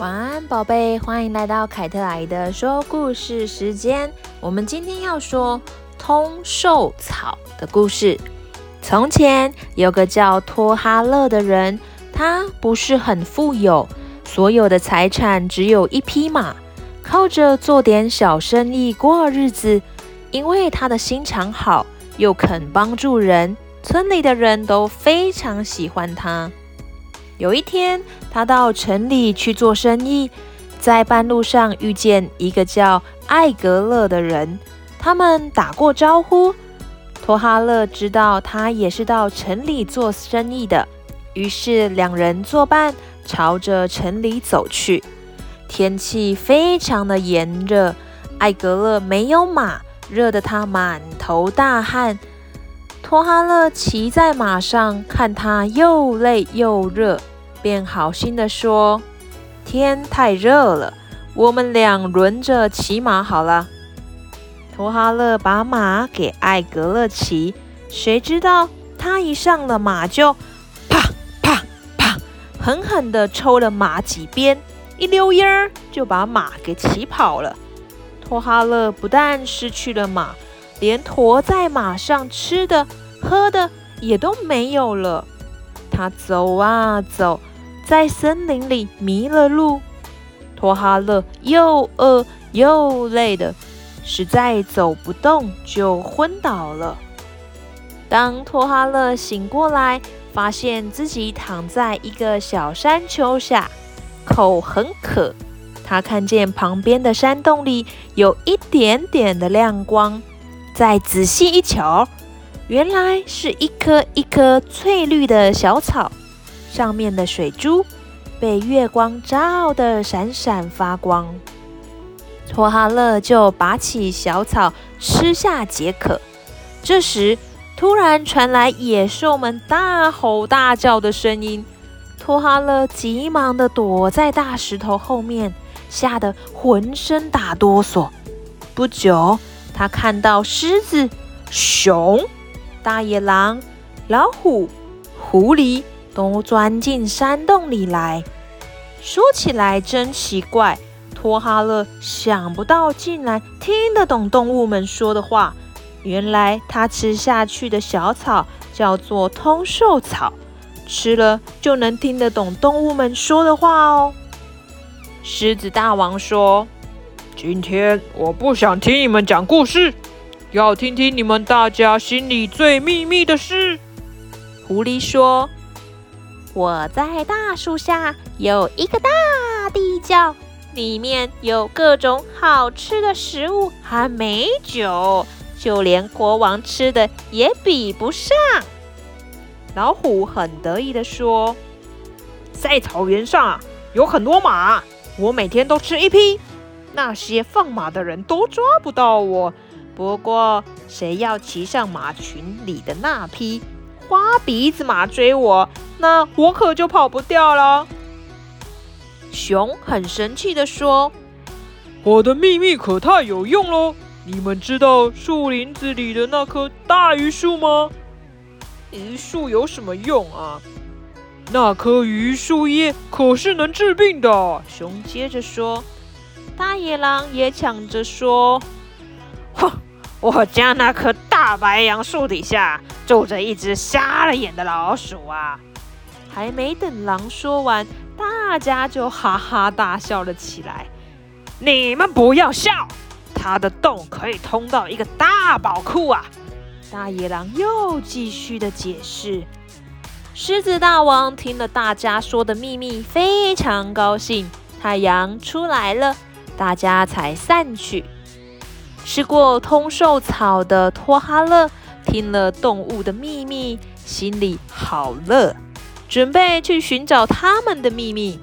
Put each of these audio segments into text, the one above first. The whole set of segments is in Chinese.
晚安，宝贝，欢迎来到凯特阿姨的说故事时间。我们今天要说通兽草的故事。从前有个叫托哈勒的人，他不是很富有，所有的财产只有一匹马，靠着做点小生意过日子。因为他的心肠好，又肯帮助人，村里的人都非常喜欢他。有一天，他到城里去做生意，在半路上遇见一个叫艾格勒的人，他们打过招呼。托哈勒知道他也是到城里做生意的，于是两人作伴，朝着城里走去。天气非常的炎热，艾格勒没有马，热得他满头大汗。托哈勒骑在马上，看他又累又热，便好心地说：“天太热了，我们俩轮着骑马好了。”托哈勒把马给艾格勒骑，谁知道他一上了马就啪啪啪，狠狠地抽了马几鞭，一溜烟儿就把马给骑跑了。托哈勒不但失去了马，连驮在马上吃的喝的也都没有了。他走啊走，在森林里迷了路。托哈勒又饿又累的，实在走不动，就昏倒了。当托哈勒醒过来，发现自己躺在一个小山丘下，口很渴。他看见旁边的山洞里有一点点的亮光，再仔细一瞧，原来是一颗一颗翠绿的小草，上面的水珠被月光照得闪闪发光。托哈勒就拔起小草吃下解渴。这时，突然传来野兽们大吼大叫的声音，托哈勒急忙地躲在大石头后面。吓得浑身打哆嗦。不久，他看到狮子、熊、大野狼、老虎、狐狸都钻进山洞里来。说起来真奇怪，托哈勒想不到竟然听得懂动物们说的话。原来他吃下去的小草叫做通兽草，吃了就能听得懂动物们说的话哦。狮子大王说：“今天我不想听你们讲故事，要听听你们大家心里最秘密的事。”狐狸说：“我在大树下有一个大地窖，里面有各种好吃的食物和美酒，就连国王吃的也比不上。”老虎很得意地说：“在草原上有很多马。”我每天都吃一匹，那些放马的人都抓不到我。不过，谁要骑上马群里的那匹花鼻子马追我，那我可就跑不掉了。熊很生气地说：“我的秘密可太有用喽！你们知道树林子里的那棵大榆树吗？榆树有什么用啊？”那棵榆树叶可是能治病的。熊接着说，大野狼也抢着说：“哼，我家那棵大白杨树底下住着一只瞎了眼的老鼠啊！”还没等狼说完，大家就哈哈大笑了起来。你们不要笑，它的洞可以通到一个大宝库啊！大野狼又继续的解释。狮子大王听了大家说的秘密，非常高兴。太阳出来了，大家才散去。吃过通兽草的托哈勒听了动物的秘密，心里好乐，准备去寻找他们的秘密。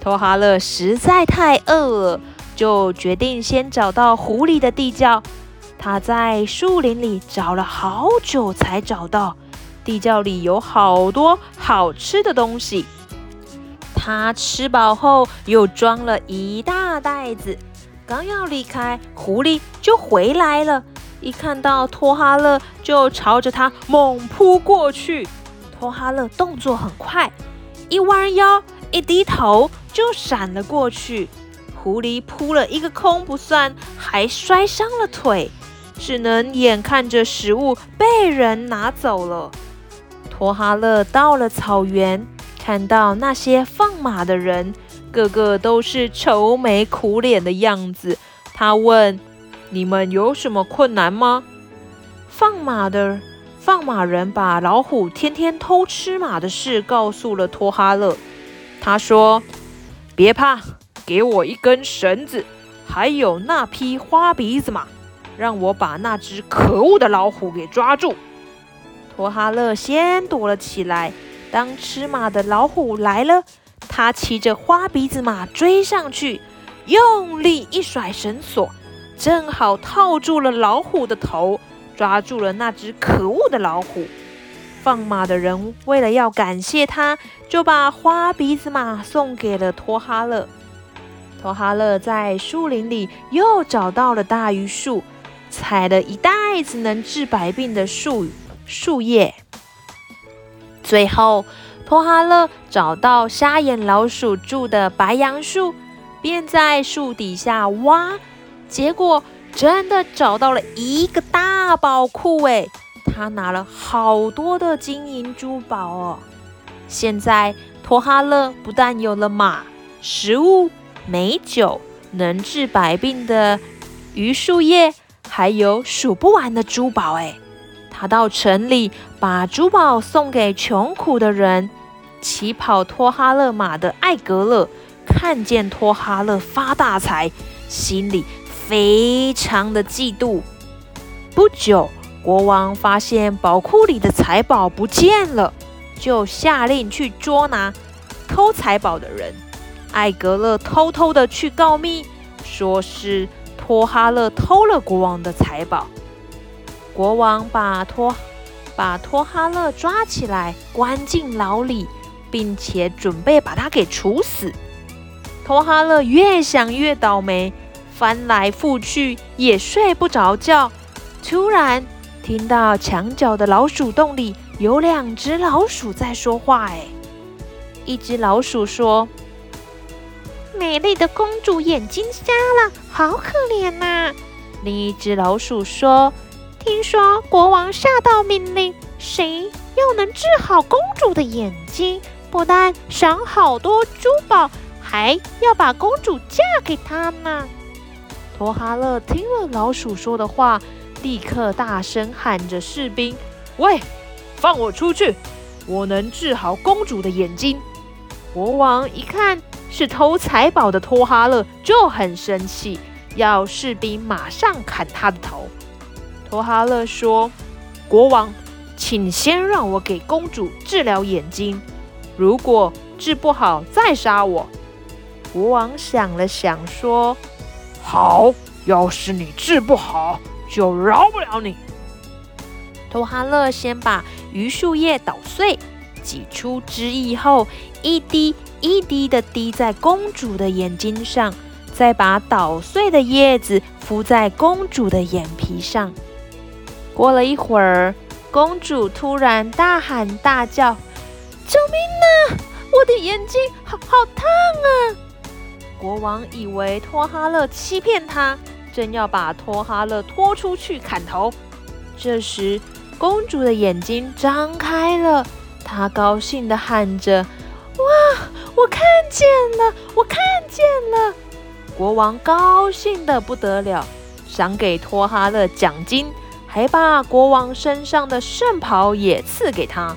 托哈勒实在太饿了，就决定先找到狐狸的地窖。他在树林里找了好久，才找到。地窖里有好多好吃的东西，他吃饱后又装了一大袋子，刚要离开，狐狸就回来了。一看到托哈勒，就朝着他猛扑过去。托哈勒动作很快，一弯腰，一低头，就闪了过去。狐狸扑了一个空不算，还摔伤了腿，只能眼看着食物被人拿走了。托哈勒到了草原，看到那些放马的人，个个都是愁眉苦脸的样子。他问：“你们有什么困难吗？”放马的放马人把老虎天天偷吃马的事告诉了托哈勒。他说：“别怕。”给我一根绳子，还有那匹花鼻子马，让我把那只可恶的老虎给抓住。托哈勒先躲了起来。当吃马的老虎来了，他骑着花鼻子马追上去，用力一甩绳索，正好套住了老虎的头，抓住了那只可恶的老虎。放马的人为了要感谢他，就把花鼻子马送给了托哈勒。托哈勒在树林里又找到了大榆树，采了一袋子能治百病的树树叶。最后，托哈勒找到瞎眼老鼠住的白杨树，便在树底下挖，结果真的找到了一个大宝库。诶，他拿了好多的金银珠宝哦。现在，托哈勒不但有了马、食物。美酒，能治百病的榆树叶，还有数不完的珠宝。哎，他到城里把珠宝送给穷苦的人。骑跑托哈勒马的艾格勒看见托哈勒发大财，心里非常的嫉妒。不久，国王发现宝库里的财宝不见了，就下令去捉拿偷财宝的人。艾格勒偷偷的去告密，说是托哈勒偷了国王的财宝。国王把托把托哈勒抓起来，关进牢里，并且准备把他给处死。托哈勒越想越倒霉，翻来覆去也睡不着觉。突然听到墙角的老鼠洞里有两只老鼠在说话，哎，一只老鼠说。美丽的公主眼睛瞎了，好可怜呐！另一只老鼠说：“听说国王下道命令，谁要能治好公主的眼睛，不但赏好多珠宝，还要把公主嫁给他呢。”托哈勒听了老鼠说的话，立刻大声喊着士兵：“喂，放我出去！我能治好公主的眼睛。”国王一看。是偷财宝的托哈勒就很生气，要士兵马上砍他的头。托哈勒说：“国王，请先让我给公主治疗眼睛，如果治不好再杀我。”国王想了想说：“好，要是你治不好，就饶不了你。”托哈勒先把榆树叶捣碎，挤出汁液后，一滴。一滴的滴在公主的眼睛上，再把捣碎的叶子敷在公主的眼皮上。过了一会儿，公主突然大喊大叫：“救命啊！我的眼睛好好烫啊！”国王以为托哈勒欺骗他，正要把托哈勒拖出去砍头。这时，公主的眼睛张开了，她高兴地喊着。哇！我看见了，我看见了！国王高兴得不得了，赏给托哈勒奖金，还把国王身上的圣袍也赐给他，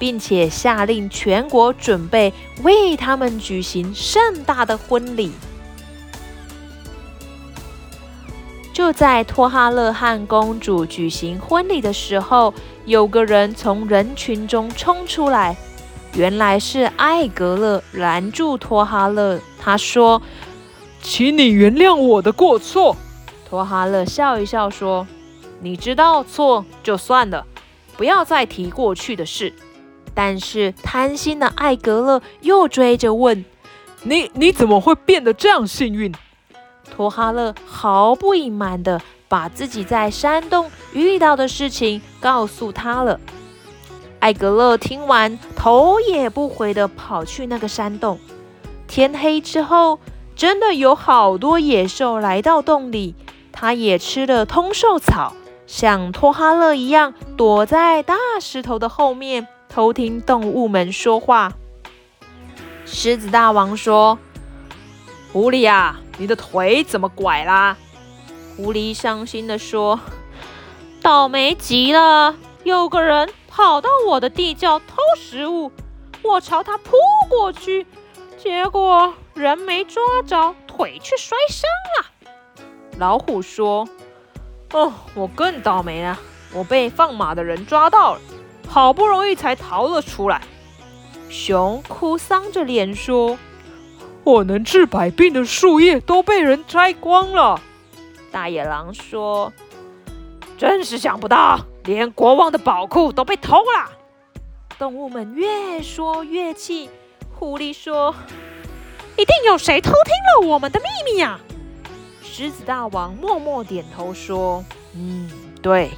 并且下令全国准备为他们举行盛大的婚礼。就在托哈勒汗公主举行婚礼的时候，有个人从人群中冲出来。原来是艾格勒拦住托哈勒，他说：“请你原谅我的过错。”托哈勒笑一笑说：“你知道错就算了，不要再提过去的事。”但是贪心的艾格勒又追着问：“你你怎么会变得这样幸运？”托哈勒毫不隐瞒的把自己在山洞遇到的事情告诉他了。艾格勒听完，头也不回的跑去那个山洞。天黑之后，真的有好多野兽来到洞里，他也吃了通兽草，像托哈勒一样躲在大石头的后面，偷听动物们说话。狮子大王说：“狐狸啊，你的腿怎么拐啦？”狐狸伤心地说：“倒霉极了，有个人跑到我的地窖偷食物，我朝他扑过去，结果人没抓着，腿却摔伤了。”老虎说：“哦，我更倒霉了，我被放马的人抓到了，好不容易才逃了出来。”熊哭丧着脸说：“我能治百病的树叶都被人摘光了。”大野狼说：“真是想不到，连国王的宝库都被偷了。”动物们越说越气。狐狸说：“一定有谁偷听了我们的秘密呀！”狮子大王默默点头说：“嗯，对，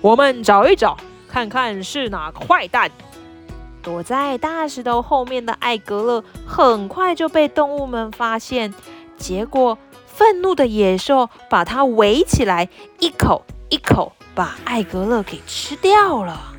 我们找一找，看看是哪个坏蛋。”躲在大石头后面的艾格勒很快就被动物们发现，结果愤怒的野兽把它围起来，一口一口把艾格勒给吃掉了。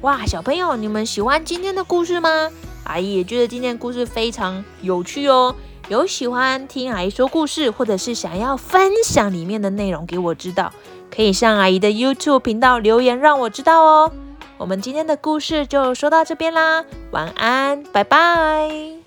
哇，小朋友，你们喜欢今天的故事吗？阿姨也觉得今天的故事非常有趣哦。有喜欢听阿姨说故事，或者是想要分享里面的内容给我知道，可以上阿姨的 YouTube 频道留言让我知道哦。我们今天的故事就说到这边啦，晚安，拜拜。